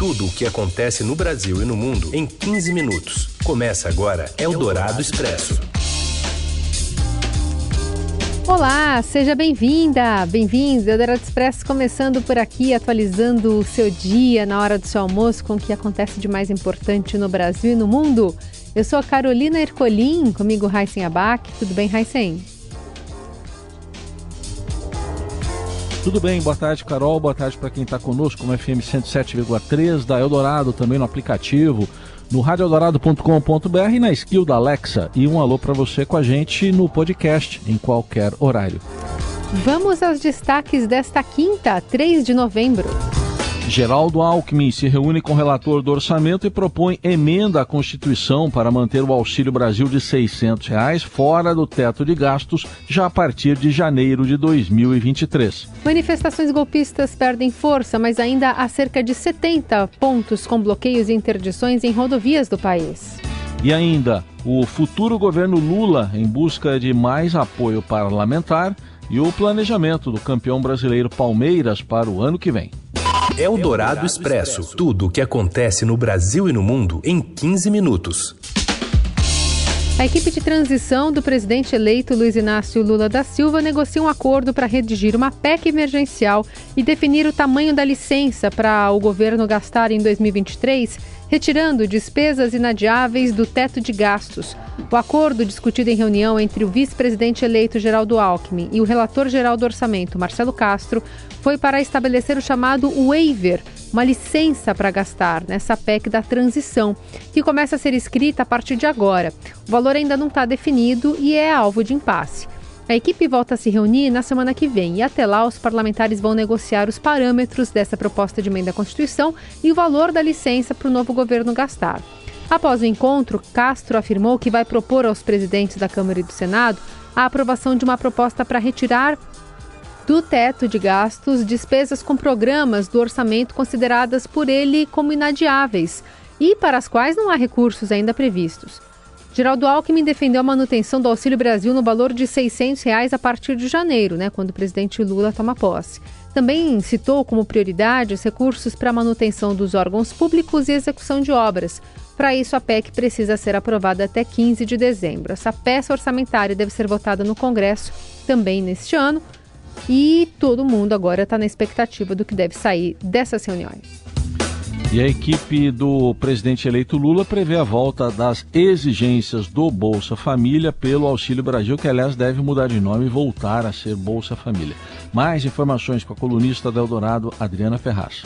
Tudo o que acontece no Brasil e no mundo em 15 minutos. Começa agora Eldorado Expresso. Olá, seja bem-vinda, bem-vindo. Eldorado Expresso começando por aqui, atualizando o seu dia na hora do seu almoço com o que acontece de mais importante no Brasil e no mundo. Eu sou a Carolina Ercolim, comigo Raíssen Abac. Tudo bem, Raíssen? Tudo bem, boa tarde, Carol. Boa tarde para quem está conosco no FM 107,3 da Eldorado, também no aplicativo, no radioeldorado.com.br e na skill da Alexa. E um alô para você com a gente no podcast, em qualquer horário. Vamos aos destaques desta quinta, 3 de novembro. Geraldo Alckmin se reúne com o relator do orçamento e propõe emenda à Constituição para manter o Auxílio Brasil de 600 reais fora do teto de gastos já a partir de janeiro de 2023. Manifestações golpistas perdem força, mas ainda há cerca de 70 pontos com bloqueios e interdições em rodovias do país. E ainda, o futuro governo Lula em busca de mais apoio parlamentar e o planejamento do campeão brasileiro Palmeiras para o ano que vem. Eldorado Expresso. Tudo o que acontece no Brasil e no mundo em 15 minutos. A equipe de transição do presidente eleito Luiz Inácio Lula da Silva negocia um acordo para redigir uma PEC emergencial e definir o tamanho da licença para o governo gastar em 2023, retirando despesas inadiáveis do teto de gastos. O acordo discutido em reunião entre o vice-presidente eleito Geraldo Alckmin e o relator-geral do orçamento, Marcelo Castro, foi para estabelecer o chamado waiver, uma licença para gastar nessa PEC da transição, que começa a ser escrita a partir de agora. O valor ainda não está definido e é alvo de impasse. A equipe volta a se reunir na semana que vem e até lá os parlamentares vão negociar os parâmetros dessa proposta de emenda à Constituição e o valor da licença para o novo governo gastar. Após o encontro, Castro afirmou que vai propor aos presidentes da Câmara e do Senado a aprovação de uma proposta para retirar do teto de gastos despesas com programas do orçamento consideradas por ele como inadiáveis e para as quais não há recursos ainda previstos. Geraldo Alckmin defendeu a manutenção do Auxílio Brasil no valor de 600 reais a partir de janeiro, né, quando o presidente Lula toma posse. Também citou como prioridade os recursos para a manutenção dos órgãos públicos e execução de obras. Para isso, a PEC precisa ser aprovada até 15 de dezembro. Essa peça orçamentária deve ser votada no Congresso também neste ano, e todo mundo agora está na expectativa do que deve sair dessas reuniões. E a equipe do presidente eleito Lula prevê a volta das exigências do Bolsa Família pelo Auxílio Brasil, que aliás deve mudar de nome e voltar a ser Bolsa Família. Mais informações com a colunista da Eldorado, Adriana Ferraz.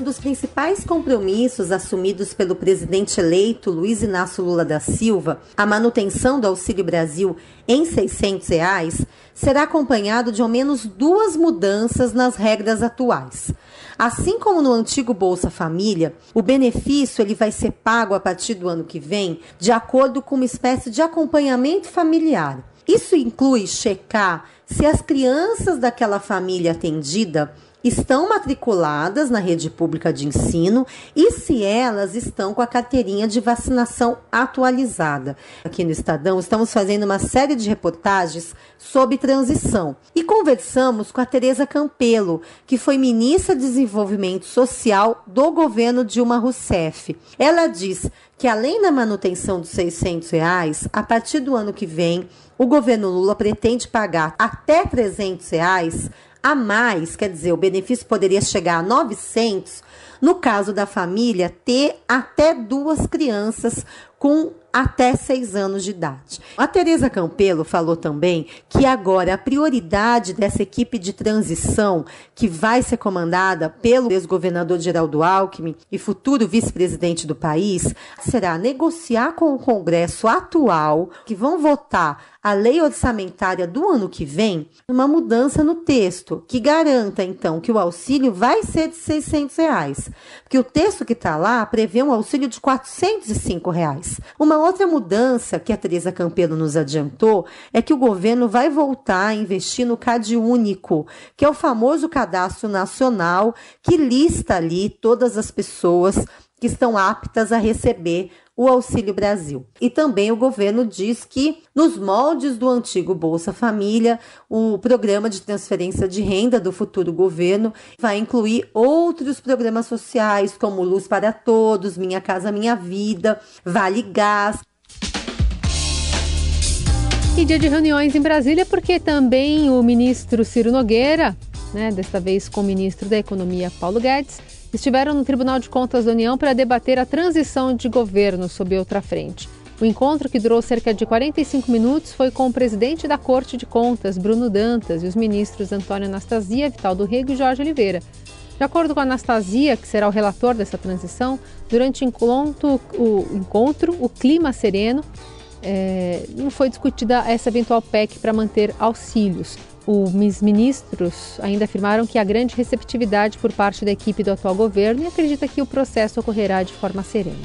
Um dos principais compromissos assumidos pelo presidente eleito Luiz Inácio Lula da Silva, a manutenção do Auxílio Brasil em 600 reais, será acompanhado de ao menos duas mudanças nas regras atuais. Assim como no antigo Bolsa Família, o benefício ele vai ser pago a partir do ano que vem, de acordo com uma espécie de acompanhamento familiar. Isso inclui checar se as crianças daquela família atendida estão matriculadas na rede pública de ensino e se elas estão com a carteirinha de vacinação atualizada. Aqui no Estadão estamos fazendo uma série de reportagens sobre transição e conversamos com a Tereza Campelo, que foi ministra de Desenvolvimento Social do governo Dilma Rousseff. Ela diz que além da manutenção dos 600 reais, a partir do ano que vem, o governo Lula pretende pagar até 300 reais a mais, quer dizer, o benefício poderia chegar a 900, no caso da família ter até duas crianças com até seis anos de idade. A Tereza Campelo falou também que agora a prioridade dessa equipe de transição, que vai ser comandada pelo ex-governador Geraldo Alckmin e futuro vice-presidente do país, será negociar com o Congresso atual, que vão votar a lei orçamentária do ano que vem, uma mudança no texto que garanta então que o auxílio vai ser de 600 reais, porque o texto que está lá prevê um auxílio de 405 reais. Uma outra mudança que a Teresa Campelo nos adiantou é que o governo vai voltar a investir no CAD único, que é o famoso cadastro nacional que lista ali todas as pessoas que estão aptas a receber o Auxílio Brasil. E também o governo diz que, nos moldes do antigo Bolsa Família, o programa de transferência de renda do futuro governo vai incluir outros programas sociais, como Luz para Todos, Minha Casa Minha Vida, Vale Gás. E dia de reuniões em Brasília, porque também o ministro Ciro Nogueira, né, desta vez com o ministro da Economia Paulo Guedes, estiveram no Tribunal de Contas da União para debater a transição de governo sob outra frente. O encontro, que durou cerca de 45 minutos, foi com o presidente da Corte de Contas, Bruno Dantas, e os ministros Antônio Anastasia, Vital do Rego e Jorge Oliveira. De acordo com Anastasia, que será o relator dessa transição, durante o encontro, o, encontro, o clima sereno, é, não foi discutida essa eventual PEC para manter auxílios. Os ministros ainda afirmaram que há grande receptividade por parte da equipe do atual governo e acredita que o processo ocorrerá de forma serena.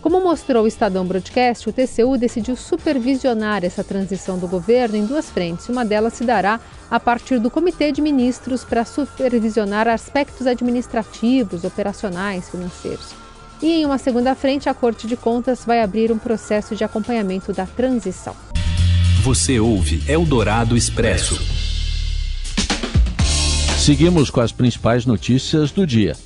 Como mostrou o Estadão Broadcast, o TCU decidiu supervisionar essa transição do governo em duas frentes. Uma delas se dará a partir do Comitê de Ministros para supervisionar aspectos administrativos, operacionais, financeiros. E em uma segunda frente, a Corte de Contas vai abrir um processo de acompanhamento da transição. Você ouve Eldorado Expresso. Seguimos com as principais notícias do dia.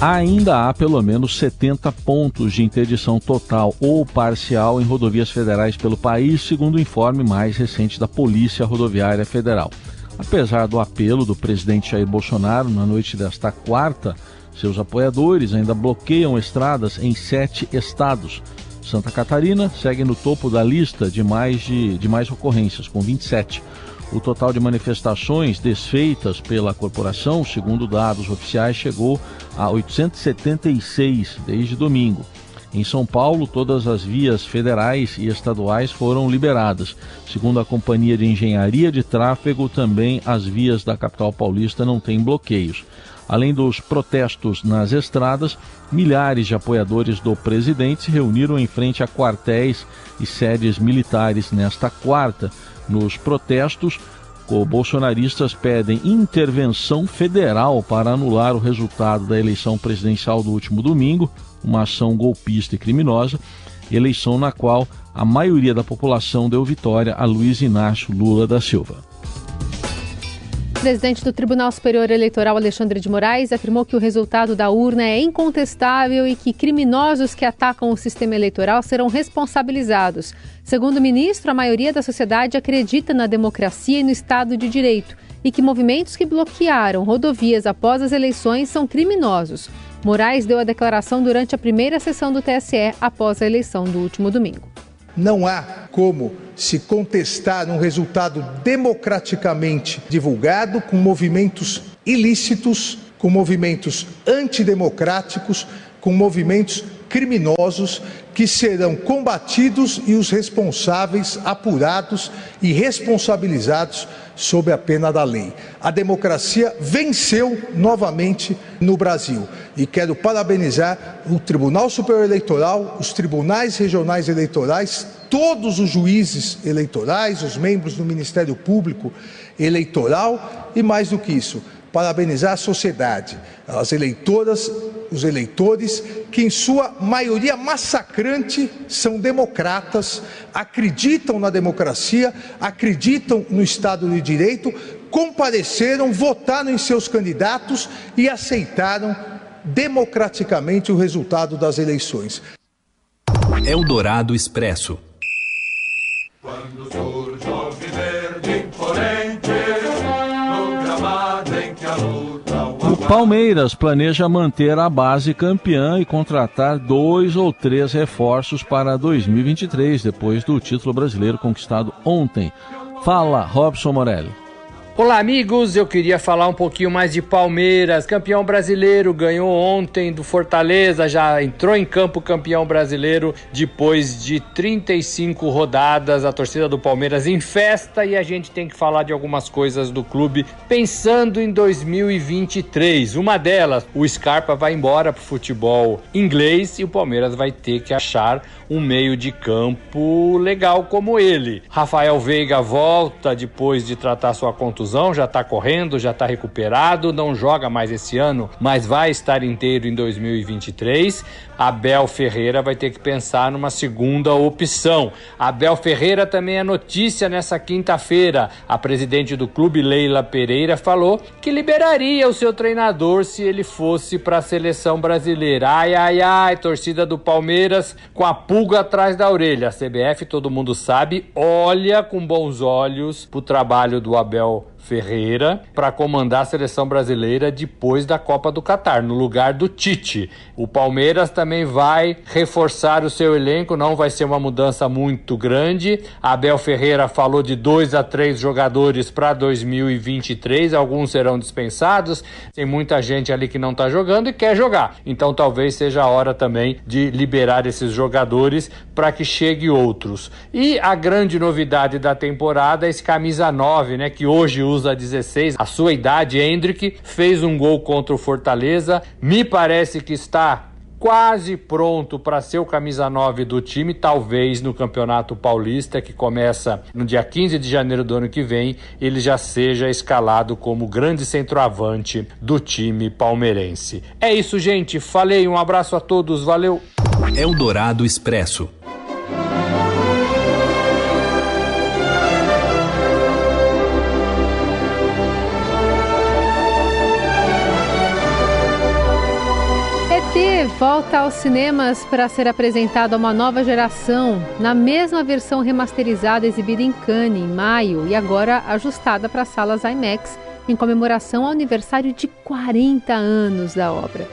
Ainda há pelo menos 70 pontos de interdição total ou parcial em rodovias federais pelo país, segundo o informe mais recente da Polícia Rodoviária Federal. Apesar do apelo do presidente Jair Bolsonaro na noite desta quarta, seus apoiadores ainda bloqueiam estradas em sete estados. Santa Catarina segue no topo da lista de mais, de, de mais ocorrências, com 27. O total de manifestações desfeitas pela corporação, segundo dados oficiais, chegou a 876 desde domingo. Em São Paulo, todas as vias federais e estaduais foram liberadas. Segundo a Companhia de Engenharia de Tráfego, também as vias da capital paulista não têm bloqueios. Além dos protestos nas estradas, milhares de apoiadores do presidente se reuniram em frente a quartéis e sedes militares nesta quarta nos protestos, os bolsonaristas pedem intervenção federal para anular o resultado da eleição presidencial do último domingo, uma ação golpista e criminosa, eleição na qual a maioria da população deu vitória a Luiz Inácio Lula da Silva. Presidente do Tribunal Superior Eleitoral, Alexandre de Moraes, afirmou que o resultado da urna é incontestável e que criminosos que atacam o sistema eleitoral serão responsabilizados. Segundo o ministro, a maioria da sociedade acredita na democracia e no Estado de Direito e que movimentos que bloquearam rodovias após as eleições são criminosos. Moraes deu a declaração durante a primeira sessão do TSE após a eleição do último domingo. Não há como se contestar um resultado democraticamente divulgado com movimentos ilícitos, com movimentos antidemocráticos, com movimentos criminosos que serão combatidos e os responsáveis apurados e responsabilizados sob a pena da lei. A democracia venceu novamente no Brasil e quero parabenizar o Tribunal Superior Eleitoral, os tribunais regionais eleitorais, todos os juízes eleitorais, os membros do Ministério Público Eleitoral e mais do que isso, parabenizar a sociedade, as eleitoras, os eleitores, que em sua maioria massacrante são democratas, acreditam na democracia, acreditam no Estado de Direito, compareceram, votaram em seus candidatos e aceitaram democraticamente o resultado das eleições. Eldorado Expresso. Quando Palmeiras planeja manter a base campeã e contratar dois ou três reforços para 2023, depois do título brasileiro conquistado ontem. Fala, Robson Morelli. Olá, amigos. Eu queria falar um pouquinho mais de Palmeiras. Campeão brasileiro, ganhou ontem do Fortaleza, já entrou em campo campeão brasileiro depois de 35 rodadas. A torcida do Palmeiras em festa e a gente tem que falar de algumas coisas do clube pensando em 2023. Uma delas, o Scarpa vai embora pro futebol inglês e o Palmeiras vai ter que achar um meio de campo legal como ele. Rafael Veiga volta depois de tratar sua contusão contusão, já está correndo, já está recuperado, não joga mais esse ano, mas vai estar inteiro em 2023. Abel Ferreira vai ter que pensar numa segunda opção. Abel Ferreira também é notícia nessa quinta-feira. A presidente do clube, Leila Pereira, falou que liberaria o seu treinador se ele fosse para a seleção brasileira. Ai, ai, ai, torcida do Palmeiras com a pulga atrás da orelha. A CBF, todo mundo sabe, olha com bons olhos pro trabalho do Abel Ferreira para comandar a seleção brasileira depois da Copa do Catar, no lugar do Tite. O Palmeiras também vai reforçar o seu elenco, não vai ser uma mudança muito grande. Abel Ferreira falou de dois a três jogadores para 2023, alguns serão dispensados. Tem muita gente ali que não está jogando e quer jogar. Então talvez seja a hora também de liberar esses jogadores para que chegue outros. E a grande novidade da temporada é esse camisa 9, né, que hoje usa 16, a sua idade, Hendrick, fez um gol contra o Fortaleza. Me parece que está quase pronto para ser o camisa 9 do time, talvez no Campeonato Paulista, que começa no dia 15 de janeiro do ano que vem, ele já seja escalado como grande centroavante do time palmeirense. É isso, gente. Falei, um abraço a todos, valeu. Eldorado Expresso. Volta aos cinemas para ser apresentado a uma nova geração, na mesma versão remasterizada exibida em Cannes em maio e agora ajustada para salas IMAX em comemoração ao aniversário de 40 anos da obra.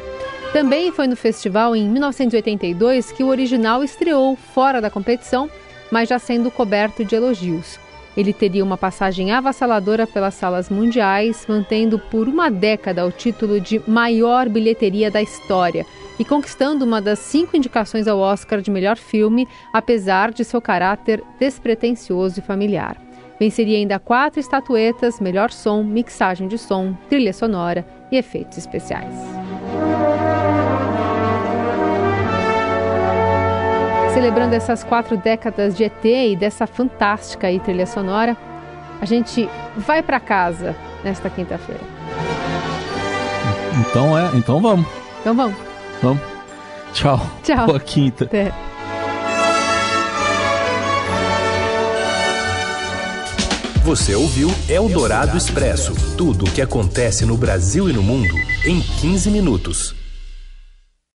Também foi no festival em 1982 que o original estreou fora da competição, mas já sendo coberto de elogios. Ele teria uma passagem avassaladora pelas salas mundiais, mantendo por uma década o título de maior bilheteria da história e conquistando uma das cinco indicações ao Oscar de melhor filme, apesar de seu caráter despretensioso e familiar. Venceria ainda quatro estatuetas: melhor som, mixagem de som, trilha sonora e efeitos especiais. Celebrando essas quatro décadas de ET e dessa fantástica trilha sonora, a gente vai para casa nesta quinta-feira. Então é, então vamos. Então vamos. Vamos? Tchau. Tchau. Boa quinta. Até. Você ouviu Eldorado Expresso tudo o que acontece no Brasil e no mundo em 15 minutos.